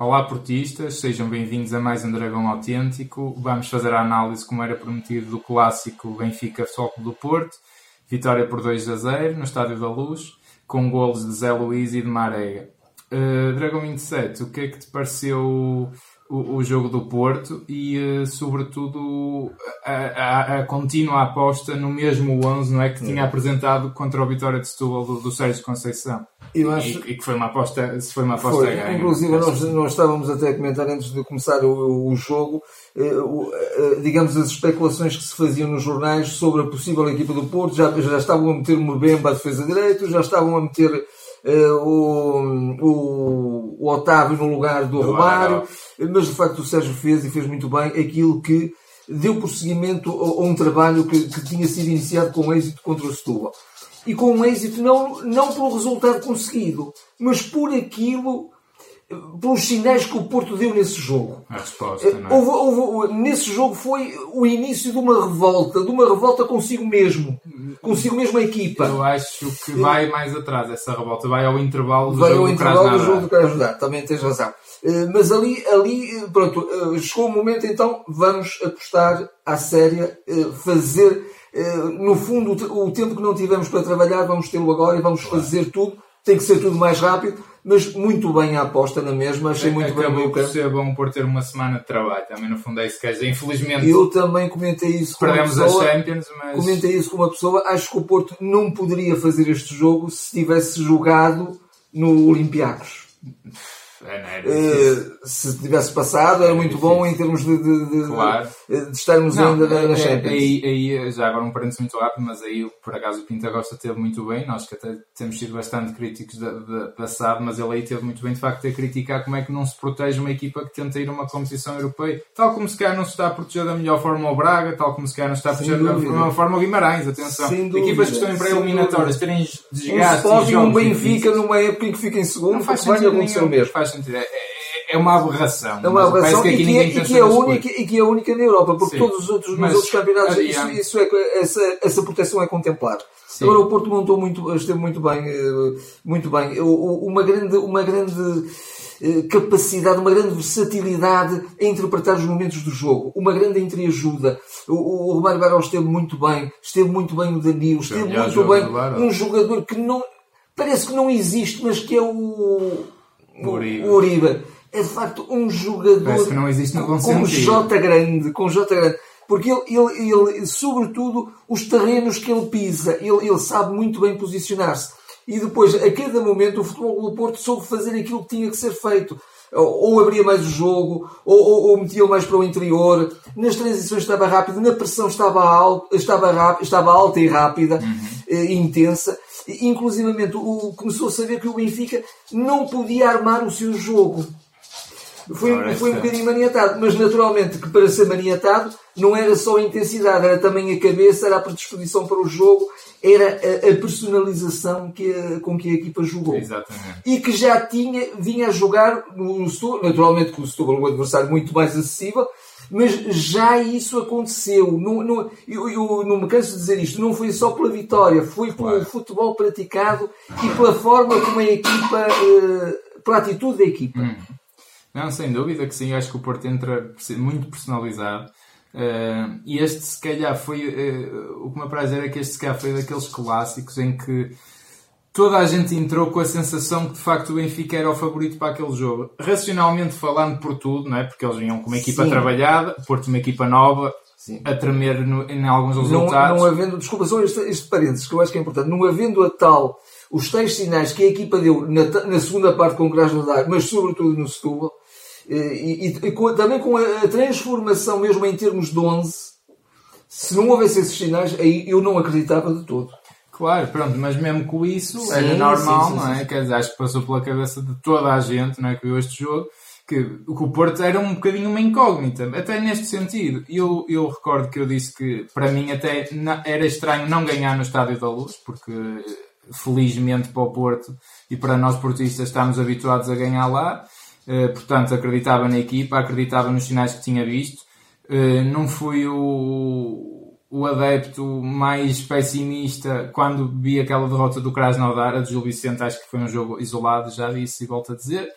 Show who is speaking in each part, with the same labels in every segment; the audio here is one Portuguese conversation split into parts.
Speaker 1: Olá portistas, sejam bem-vindos a mais um Dragão Autêntico. Vamos fazer a análise, como era prometido, do clássico Benfica Futebol do Porto. Vitória por 2 a 0 no Estádio da Luz, com golos de Zé Luís e de Marega. Uh, Dragão 27, o que é que te pareceu o, o jogo do Porto e, uh, sobretudo, a, a, a, contínua aposta no mesmo 11 não é, que tinha apresentado contra o Vitória de Setúbal do, do Sérgio Conceição? Eu acho... E, e, que foi uma aposta, foi uma aposta foi. ganha.
Speaker 2: Inclusive, nós, nós estávamos até a comentar antes de começar o, o jogo, eh, eh, digamos, as especulações que se faziam nos jornais sobre a possível equipa do Porto. Já, já estavam a meter o Mbemba a defesa direito, já estavam a meter o, o, o, Otávio no lugar do, do Romário, mas de facto o Sérgio fez e fez muito bem aquilo que deu prosseguimento a, a um trabalho que, que tinha sido iniciado com êxito contra o Setúbal e com um êxito não, não pelo resultado conseguido, mas por aquilo, pelos sinais que o Porto deu nesse jogo.
Speaker 1: A resposta, não
Speaker 2: é? houve, houve, nesse jogo foi o início de uma revolta, de uma revolta consigo mesmo, consigo mesmo a equipa.
Speaker 1: Eu acho que vai mais atrás essa revolta, vai ao intervalo do
Speaker 2: vai
Speaker 1: jogo
Speaker 2: ao intervalo do jogo do Krasnodar, também tens razão. Eh, mas ali, ali, pronto, eh, chegou o momento então, vamos apostar à séria, eh, fazer no fundo, o tempo que não tivemos para trabalhar, vamos tê-lo agora e vamos fazer tudo. Tem que ser tudo mais rápido, mas muito bem a aposta na mesma. Achei muito
Speaker 1: Acabou
Speaker 2: bem.
Speaker 1: Acabou por ser bom por ter uma semana de trabalho. Também, no fundo, é isso que é. Infelizmente,
Speaker 2: eu também comentei isso
Speaker 1: com perdemos
Speaker 2: uma pessoa.
Speaker 1: as Champions, mas...
Speaker 2: Comentei isso com uma pessoa. Acho que o Porto não poderia fazer este jogo se tivesse jogado no Olympiacos.
Speaker 1: É,
Speaker 2: uh, se tivesse passado era muito bom em termos de, de, de,
Speaker 1: claro.
Speaker 2: de estarmos não, ainda na, na Champions.
Speaker 1: Aí, aí, já agora um parênteses muito rápido, mas aí por acaso o Pinta Gosta teve muito bem, nós que até temos sido bastante críticos da, da passado, mas ele aí teve muito bem de facto a criticar como é que não se protege uma equipa que tenta ir a uma competição europeia, tal como se calhar não se está a proteger da melhor forma o Braga, tal como se calhar não se está a proteger da melhor forma o Guimarães, atenção. Equipas que estão em pré-eliminatórias terem desgastes.
Speaker 2: Um Sporting um Benfica numa época em que fica em segundo, não faz sentido nenhum.
Speaker 1: mesmo. Faz sentido. É, é, é uma aberração.
Speaker 2: É uma aberração e, que é, e, que é única, e que é única na Europa, porque Sim. todos os outros, nos outros campeonatos isso, isso, é, essa, essa proteção é contemplada. Agora o Porto montou muito, esteve muito bem, eh, muito bem. Uma grande, uma grande eh, capacidade, uma grande versatilidade em interpretar os momentos do jogo, uma grande entreajuda. O, o Romário Barão esteve muito bem, esteve muito bem o Danilo, esteve muito bem um jogador que não parece que não existe, mas que é o, o Uribe. O Uribe é de facto um jogador
Speaker 1: que não existe no
Speaker 2: com J grande, com J grande. Porque ele, ele, ele, sobretudo, os terrenos que ele pisa, ele, ele sabe muito bem posicionar-se. E depois, a cada momento, o Futebol do Porto soube fazer aquilo que tinha que ser feito. Ou abria mais o jogo, ou, ou, ou metia mais para o interior. Nas transições estava rápido, na pressão estava, alto, estava, rápido, estava alta e rápida, uhum. e intensa. Inclusivamente, o, começou a saber que o Benfica não podia armar o seu jogo foi, foi um bocadinho maniatado, mas naturalmente que para ser maniatado não era só a intensidade, era também a cabeça, era a predisposição para o jogo, era a, a personalização que a, com que a equipa jogou.
Speaker 1: Exatamente.
Speaker 2: E que já tinha, vinha a jogar no Setúbal, naturalmente com o Setúbal um adversário muito mais acessível, mas já isso aconteceu. Não, não, eu, eu, não me canso de dizer isto, não foi só pela vitória, foi pelo claro. futebol praticado e pela forma como a equipa, uh, pela atitude da equipa.
Speaker 1: Hum. Não, sem dúvida que sim. Acho que o Porto entra muito personalizado. Uh, e este, se calhar, foi. Uh, o que me apraz é que este, se calhar, foi daqueles clássicos em que toda a gente entrou com a sensação que, de facto, o Benfica era o favorito para aquele jogo. Racionalmente falando por tudo, não é? Porque eles vinham com uma equipa sim. trabalhada, Porto uma equipa nova, Sim. a tremer no, em alguns resultados.
Speaker 2: Não, não havendo, desculpa, só este, este parênteses que eu acho que é importante, não havendo a tal, os tais sinais que a equipa deu na, na segunda parte com o Krasnodar, mas sobretudo no Setúbal, e, e, e com, também com a, a, transformação mesmo em termos de 11, se não houvesse esses sinais, aí eu não acreditava de todo.
Speaker 1: Claro, pronto, mas mesmo com isso sim, era normal, sim, sim, não é? Quer dizer, acho que passou pela cabeça de toda a gente, não é? Que viu este jogo, que, que o Porto era um bocadinho uma incógnita, até neste sentido. Eu, eu recordo que eu disse que para mim até era estranho não ganhar no Estádio da Luz, porque felizmente para o Porto e para nós portistas estamos habituados a ganhar lá. Eh, portanto, acreditava na equipa, acreditava nos sinais que tinha visto. Uh, não fui o, o adepto mais pessimista quando vi aquela derrota do Krasnodar, a de Gil Vicente, acho que foi um jogo isolado, já disse e volto a dizer.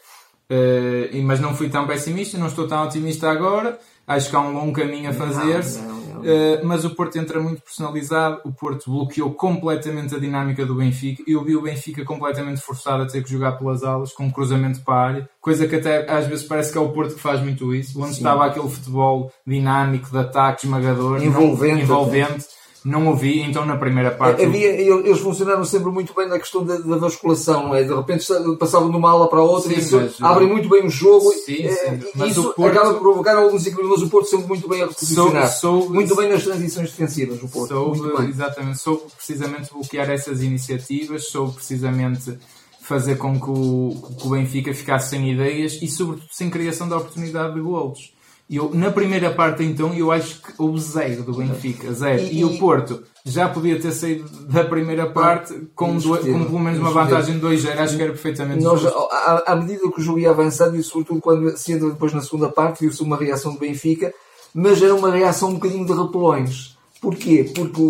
Speaker 1: Uh, mas não fui tão pessimista, não estou tão otimista agora. Acho que há um longo caminho a fazer-se. Uh, mas o Porto entra muito personalizado. O Porto bloqueou completamente a dinâmica do Benfica. Eu vi o Benfica completamente forçado a ter que jogar pelas alas, com um cruzamento para a área. Coisa que até às vezes parece que é o Porto que faz muito isso. Onde Sim. estava aquele futebol dinâmico, de ataque, esmagador,
Speaker 2: envolvente.
Speaker 1: Não, envolvente não ouvi, então na primeira parte.
Speaker 2: Havia, eles funcionaram sempre muito bem na questão da, da vasculação, é? De repente passavam de uma ala para a outra sim, e isso mas, abrem muito bem o jogo. Sim, é, sim. Isso Porto... acaba por provocar alguns equilíbrios, mas o Porto sempre muito bem a reposicionar. Sou, sou, muito bem nas transições defensivas, o Porto.
Speaker 1: Soube, exatamente, soube precisamente bloquear essas iniciativas, soube precisamente fazer com que o, que o Benfica ficasse sem ideias e, sobretudo, sem criação de oportunidade de golos. Eu, na primeira parte, então, eu acho que houve zero do Benfica, zero. E, e, o Porto já podia ter saído da primeira parte com, do, com pelo menos uma vantagem de 2-0, acho que era perfeitamente
Speaker 2: Nós, à, à, medida que o jogo ia avançando, e sobretudo quando se entra depois na segunda parte, viu-se uma reação do Benfica, mas era uma reação um bocadinho de repelões. Porquê? Porque o,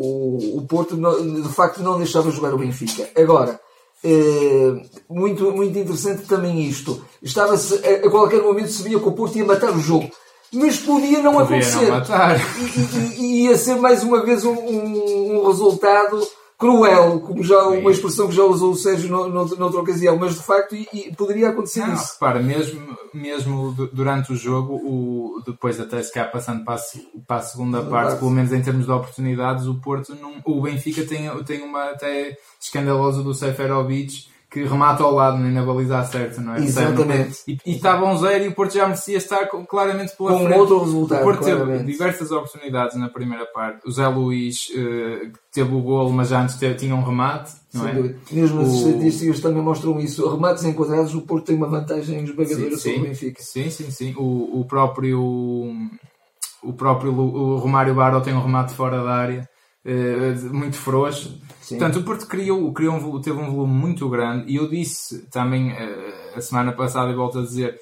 Speaker 2: o, o Porto, de facto, não deixava jogar o Benfica. Agora, é, muito, muito interessante também isto. Estava a, a, qualquer momento se via que o Porto ia matar o jogo. Mas podia não podia acontecer. Não e, e, e, ia ser mais uma vez um, um, um resultado cruel, como já uma expressão que já usou o Sérgio no, no, noutra ocasião, mas de facto e, e poderia acontecer não, isso.
Speaker 1: Repara, mesmo, mesmo durante o jogo, o, depois até se cá passando para a, para a segunda parte, pelo menos em termos de oportunidades, o Porto, não, o Benfica tem, tem uma até escandalosa do Seferovic que remata ao lado, nem na baliza certa, não é?
Speaker 2: Exatamente.
Speaker 1: E, e estava um zero e o Porto já merecia estar claramente pela
Speaker 2: Com
Speaker 1: frente.
Speaker 2: outro resultado,
Speaker 1: O Porto claramente. teve diversas oportunidades na primeira parte. O Zé Luís uh, teve o golo, mas já antes teve, tinha um remate, não é?
Speaker 2: Mesmo as estatísticas também mostram isso. Remates enquadrados, o Porto tem uma vantagem esmagadora sobre o Benfica.
Speaker 1: Sim, sim, sim. O, o próprio... O próprio o Romário Barro tem um remate fora da área uh, muito frouxo. Sim. Portanto, o Porto criou, criou um, teve um volume muito grande e eu disse também uh, a semana passada e volto a dizer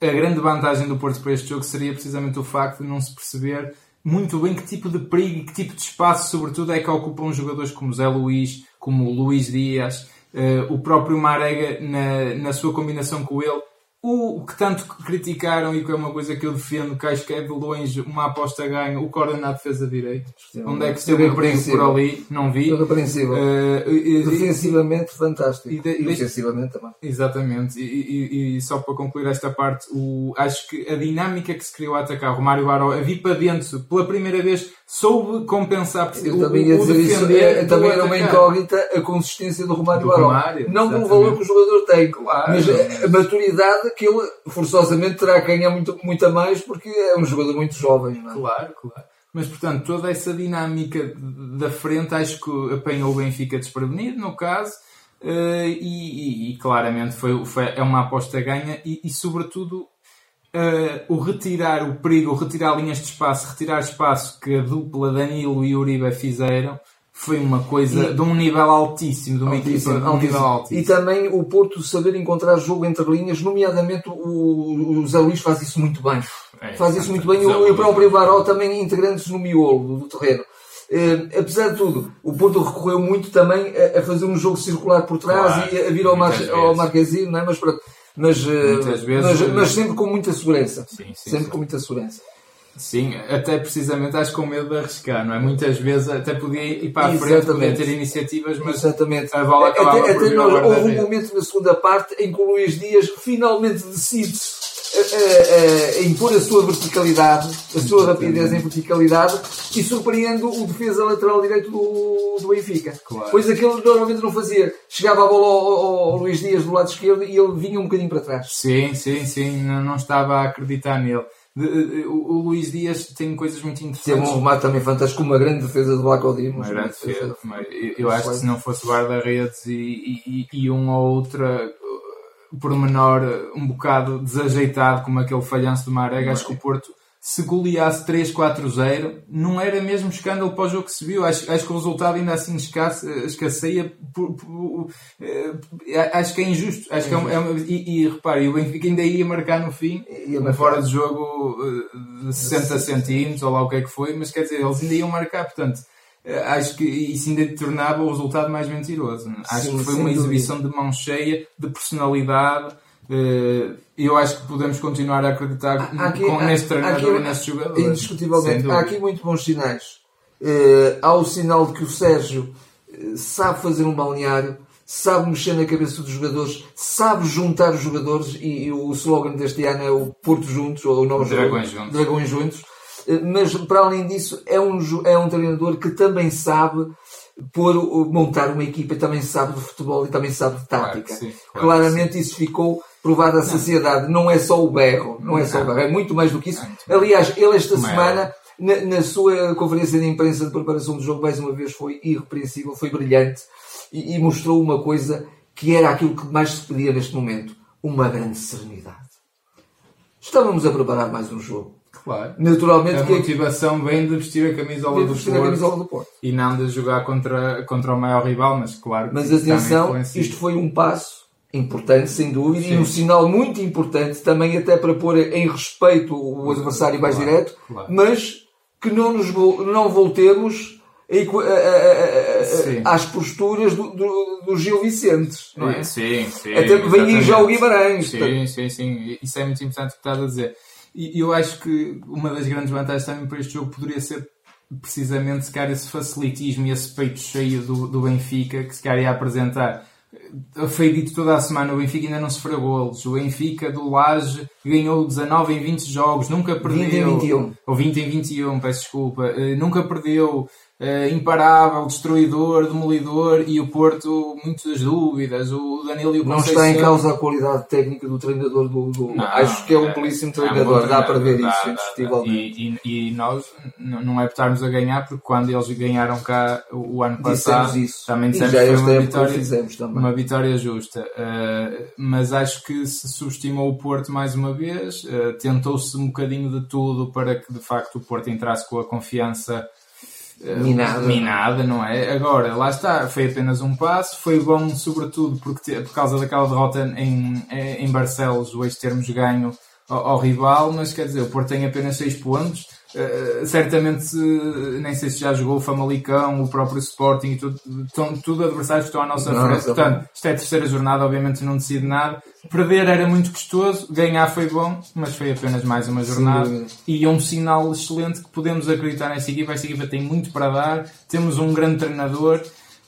Speaker 1: a grande vantagem do Porto para este jogo seria precisamente o facto de não se perceber muito bem que tipo de perigo e que tipo de espaço, sobretudo, é que ocupam jogadores como Zé Luís, como Luís Dias, uh, o próprio Marega na, na sua combinação com ele o que tanto criticaram e que é uma coisa que eu defendo, que acho que é de longe uma aposta ganha, o coordenado defesa direito. Onde é que esteve o perigo por ali? Não vi.
Speaker 2: Uh, Defensivamente fantástico. E, de, e ofensivamente também.
Speaker 1: Exatamente. E, e, e, só para concluir esta parte, o, acho que a dinâmica que se criou a atacar o Mário Baró a vir para dentro pela primeira vez soube compensar
Speaker 2: eu o, também ia dizer isso, é, também era uma incógnita a consistência do Romário Baró. Não pelo valor que o jogador tem, claro, mas a maturidade que ele forçosamente terá a ganhar muito, muito a mais porque é um jogador muito jovem. Não é?
Speaker 1: Claro, claro. Mas portanto, toda essa dinâmica da frente acho que apanhou o Benfica desprevenido, no caso, uh, e, e, e, claramente foi, foi, é uma aposta ganha e, e sobretudo uh, o retirar o perigo, o retirar linhas de espaço, retirar espaço que a dupla Danilo e Uribe fizeram, foi uma coisa e, de um nível altíssimo, de uma altíssimo, equipa de um nível altíssimo.
Speaker 2: E também o Porto saber encontrar jogo entre linhas, nomeadamente o, o Zé Luís faz isso muito bem. É, faz isso muito bem. E o, o próprio Baró também integrantes no miolo do, do terreno. Uh, apesar de tudo, o Porto recorreu muito também a, a, fazer um jogo circular por trás claro, e a vir ao, Mar, ao Marquezinho, não é? Mas pronto mas, eh, vezes, mas, mas, sempre com muita segurança. Sim, sim, sempre sim. com muita segurança.
Speaker 1: Sim, até precisamente acho com medo de arriscar, não é? Muitas vezes até podia ir para a frente, podia ter iniciativas, mas
Speaker 2: Exatamente.
Speaker 1: a bola acabava
Speaker 2: até,
Speaker 1: por
Speaker 2: até nós, Houve um momento na segunda parte em que o Luís Dias finalmente decide a, a, a, impor a sua verticalidade, a sua rapidez em verticalidade e surpreende o defesa lateral direito do, do Benfica. Claro. Pois aquele normalmente não fazia. Chegava a bola ao, ao, ao, Luís Dias do lado esquerdo e ele vinha um bocadinho para trás.
Speaker 1: Sim, sim, sim. Não, não estava a acreditar nele. O, o Luís Dias tem coisas muito interessantes.
Speaker 2: Teve um remate também fantástico, uma grande defesa do Black Odimos.
Speaker 1: Uma grande defesa. Eu, eu acho que se não fosse o guarda-redes e, e, e um ou outra pormenor um bocado desajeitado, como aquele falhanço do Marega, acho que o Porto se goleasse 3-4-0, não era mesmo escândalo para o jogo que se viu. Acho, acho que o resultado ainda assim escasse, escasseia. Por, por, eh, acho que é injusto. Acho que é, é e, e repare, o Benfica ainda ia marcar no fim, fora de jogo eh, de 60 centímetros, ou lá o que é que foi, mas quer dizer, eles ainda iam marcar, portanto acho que isso ainda tornava o resultado mais mentiroso. Acho Sim, que foi uma exibição de mão cheia, de personalidade. Eh, eu acho que podemos continuar a acreditar aqui, com, neste treinador aqui, e nestes jogadores.
Speaker 2: Indiscutivelmente. Há aqui muito bons sinais. Uh, há o sinal de que o Sérgio eh, sabe fazer um balneário, sabe mexer na cabeça dos jogadores, sabe juntar os jogadores e, e o slogan deste ano é o Porto Juntos, ou o novo
Speaker 1: Dragões Juntos.
Speaker 2: Dragões Juntos. Mas, para além disso, é um, é um treinador que também sabe pôr, montar uma equipa, também sabe de futebol e também sabe de tática. Claro sim, claro Claramente isso ficou provado à sociedade. Não é só o berro, não é só o berro, é muito mais do que isso. Aliás, ele esta é semana, na, na, sua conferência de imprensa de preparação do jogo, mais uma vez foi irrepreensível, foi brilhante e, e mostrou uma coisa que era aquilo que mais se pedia neste momento: uma grande serenidade. Estávamos a preparar mais um jogo.
Speaker 1: Claro.
Speaker 2: Naturalmente
Speaker 1: a
Speaker 2: que
Speaker 1: motivação vem de vestir a camisola, do,
Speaker 2: vestir a camisola do Porto
Speaker 1: e não de jogar contra, contra o maior rival, mas claro.
Speaker 2: Mas atenção, isto foi um passo importante, sem dúvida, Sim. e um sinal muito importante também até para pôr em respeito o adversário mais claro, direto, claro. mas que não nos não voltemos às posturas do, do, do, Gil Vicentes, não é?
Speaker 1: Sim, sim.
Speaker 2: Até que vem já o Guimarães.
Speaker 1: Sim, sim, sim. Isso é muito importante o que estás a dizer. E eu acho que uma das grandes vantagens também para este jogo poderia ser precisamente se calhar esse facilitismo e esse peito cheio do, do Benfica que se calhar ia apresentar. Foi dito toda a semana, o Benfica ainda não sofreu golos. O Benfica do Laje ganhou 19 em 20 jogos, nunca perdeu. 20
Speaker 2: em 21.
Speaker 1: Ou 20 em 21, peço desculpa. Eh, nunca perdeu uh, imparável, destruidor, demolidor e o Porto, muitas dúvidas. O Danilo e o
Speaker 2: Não está em causa a qualidade técnica do treinador do. do... Não, acho que é um belíssimo treinador, é dá para ver dá, isso, indiscutivelmente.
Speaker 1: E, e, e, nós não é por estarmos a ganhar, porque quando eles ganharam cá o, o ano passado,
Speaker 2: isso.
Speaker 1: também dissemos que foi uma vitória, uma vitória justa. Uh, mas acho que se subestimou o Porto mais uma vez, uh, tentou-se um bocadinho de tudo para que de facto o Porto entrasse com a confiança
Speaker 2: minada.
Speaker 1: minada, não é? Agora, lá está, foi apenas um passo, foi bom sobretudo porque, por causa daquela derrota em, em Barcelos, o ex-termos ganho ao, ao, rival, mas quer dizer, o Porto tem apenas 6 pontos, Uh, certamente nem sei se já jogou o Famalicão, o próprio Sporting, tudo, estão, tudo adversários que estão à nossa não, frente. Portanto, isto é a terceira jornada, obviamente não decide nada. Perder era muito custoso, ganhar foi bom, mas foi apenas mais uma jornada. Sim. E é um sinal excelente que podemos acreditar nesta equipa. Esta equipa tem muito para dar, temos um grande treinador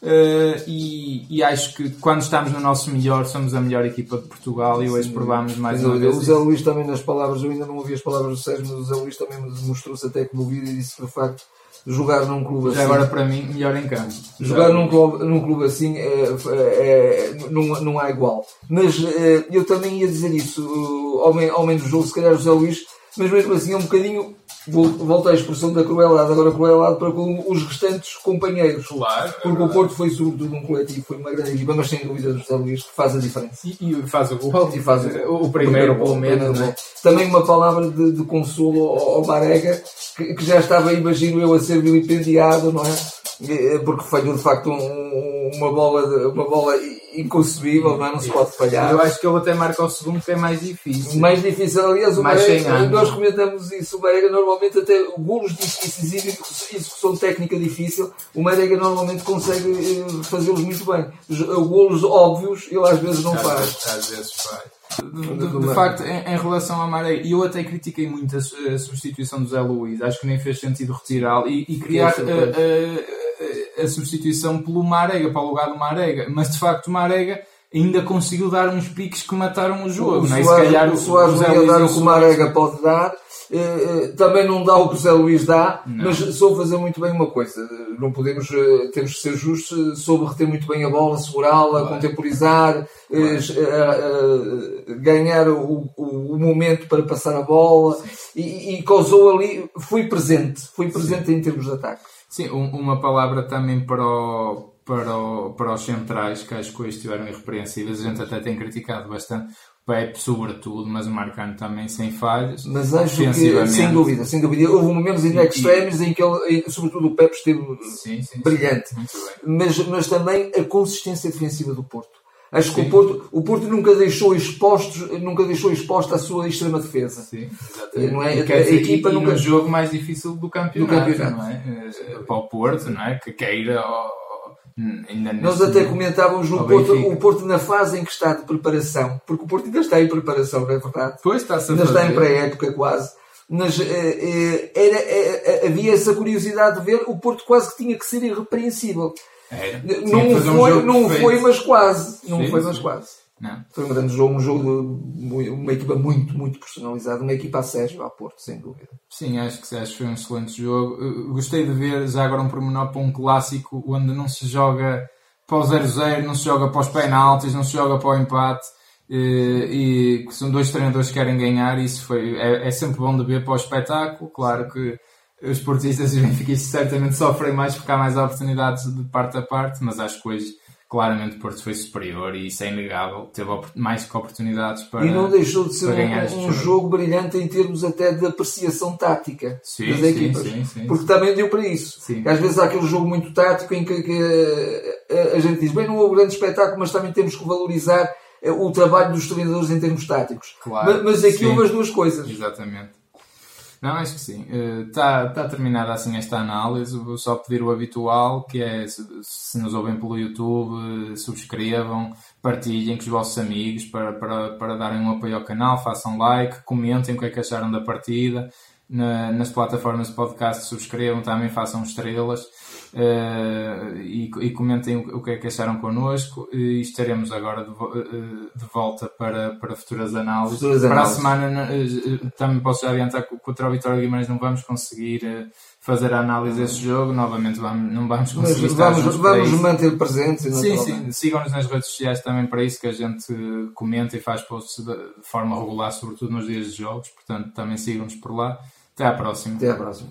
Speaker 1: Uh, e, e, acho que quando estamos no nosso melhor somos a melhor equipa de Portugal e hoje provamos mais uma vez.
Speaker 2: O Zé Luís também nas palavras, eu ainda não ouvi as palavras do Sérgio, mas o Zé Luís também mostrou-se até comovido e disse que de facto jogar num clube
Speaker 1: Já assim. agora para mim, melhor em campo.
Speaker 2: Jogar num clube, num clube assim é, é, não, não há igual. Mas é, eu também ia dizer isso, homem, homem do jogo, se calhar o Zé Luís, mas mesmo assim é um bocadinho volta à expressão da crueldade, agora crueldade para com os restantes companheiros.
Speaker 1: Claro.
Speaker 2: Porque é o Porto foi sobretudo um coletivo, foi uma grande equipa, mas sem dúvida José Luís que faz a diferença.
Speaker 1: E, e faz o gol.
Speaker 2: E faz
Speaker 1: o, o primeiro, pelo menos. É?
Speaker 2: Também uma palavra de, de consolo ao, ao Barega, que, que, já estava, imagino eu, a ser vilipendiado, não é? Porque falhou de facto um, uma bola, uma bola inconcebível, não, é? não se pode falhar.
Speaker 1: Eu acho que ele até marca o segundo, que é mais difícil.
Speaker 2: Mais difícil, aliás, o mais Marega, nós comentamos isso, o Marega normalmente até golos difíceis e execução técnica difícil, o Marega normalmente consegue eh, fazê-los muito bem. Os golos óbvios, ele às vezes não
Speaker 1: às
Speaker 2: faz.
Speaker 1: Vezes, às vezes faz. De, de, de facto, em, em, relação a Marega, eu até critiquei muito a, a, substituição do Zé Luís, acho que nem fez sentido retirá-lo e, e criar a, a, substituição pelo Marega, para o lugar do Marega, mas de facto o Marega ainda conseguiu dar uns piques que mataram o jogo.
Speaker 2: O? Soares, se calhar o Soares não ia dar o que o Marega pode dar, eh, eh, também não dá o que o Zé Luís dá, não. mas soube fazer muito bem uma coisa. Não podemos, eh, temos que ser justos, soube reter muito bem a bola, segurá-la, contemporizar, ganhar o, o, o, momento para passar a bola e, e, causou ali, foi presente, foi presente Sim. em termos de ataque.
Speaker 1: Sim, uma palavra também para o, para, o, para os centrais, que acho que hoje estiveram irrepreensíveis. A gente até tem criticado bastante Pepe, sobretudo, mas o Marcano também sem falhas.
Speaker 2: Mas acho que, sem dúvida, sem dúvida. Houve momentos em extremes em que ele, sobretudo o Pepe esteve sim, sim, brilhante.
Speaker 1: Sim,
Speaker 2: mas, mas também a consistência defensiva do Porto. Acho que o Porto, o Porto nunca deixou expostos, nunca deixou exposta a sua extrema defesa.
Speaker 1: Sim, exatamente.
Speaker 2: Não é? A
Speaker 1: dizer,
Speaker 2: equipa
Speaker 1: e,
Speaker 2: nunca-
Speaker 1: e no jogo mais difícil do campeonato,
Speaker 2: Do campeonato.
Speaker 1: não é? Eh, Para o Porto, não é? Que queira
Speaker 2: Nós até comentávamos no Porto, o Porto na fase em que está de preparação, porque o Porto ainda está em preparação, não é verdade?
Speaker 1: Depois está-se a
Speaker 2: ainda está em pré-época quase. Mas eh, eh, era, eh, havia essa curiosidade de ver o Porto quase que tinha que ser irrepreensível.
Speaker 1: Que
Speaker 2: Não
Speaker 1: um
Speaker 2: foi,
Speaker 1: jogo
Speaker 2: não
Speaker 1: perfeito.
Speaker 2: foi, mas quase. Não
Speaker 1: Sim,
Speaker 2: foi, mas
Speaker 1: sim.
Speaker 2: quase.
Speaker 1: Não.
Speaker 2: Foi um grande jogo, um jogo de uma equipa muito, muito personalizada, uma equipa a Sérgio, a Porto, sem dúvida.
Speaker 1: Sim, acho que, acho que foi um excelente jogo. Gostei de ver já agora um pormenor para um clássico onde não se joga para o 0-0, não se joga para os penaltis, não se joga para o empate. eh, E que são dois treinadores que querem ganhar, isso foi, é, é sempre bom de ver para o espetáculo. Claro que os portistas e benfiquistas certamente sofrem mais porque há mais oportunidades de parte a parte, mas acho que hoje claramente o Porto foi superior e isso é inegável. Teve mais que oportunidades para,
Speaker 2: e não deixou de ser um, um
Speaker 1: jogo.
Speaker 2: brilhante em termos até de apreciação tática
Speaker 1: Sim,
Speaker 2: das
Speaker 1: sim,
Speaker 2: equipas.
Speaker 1: sim, sim,
Speaker 2: porque também deu para isso. Às vezes há aquele jogo muito tático em que, que, eh, a gente diz, bem, não houve grande espetáculo, mas também temos que valorizar eh, o trabalho dos treinadores em termos táticos.
Speaker 1: Claro,
Speaker 2: mas, mas aqui houve as duas coisas.
Speaker 1: Exatamente. Não, acho que sim. Está tá terminada assim esta análise. Vou só pedir o habitual, que é se, se nos ouvem pelo YouTube, eh, subscrevam, partilhem com os vossos amigos para, para, para darem um apoio ao canal, façam like, comentem o que é que acharam da partida. Na- nas plataformas de podcast subscrevam também, façam estrelas eh, e, e comentem o, o que é que acharam connosco e estaremos agora de, vo- eh, de volta para, para futuras análises.
Speaker 2: Futuras
Speaker 1: para
Speaker 2: análises.
Speaker 1: a semana eh, eh, também posso já adiantar que contra o Vitória Guimarães não vamos conseguir eh, fazer a análise desse jogo, novamente vamos, não vamos
Speaker 2: Mas
Speaker 1: conseguir estar
Speaker 2: vamos, vamos manter presentes. e
Speaker 1: Sim, sim, sigam-nos nas redes sociais também para isso, que a gente eh, comenta e faz posts de, de forma regular, sobretudo nos dias de jogos, portanto também sigam-nos por lá. Até à próxima.
Speaker 2: Até à próxima.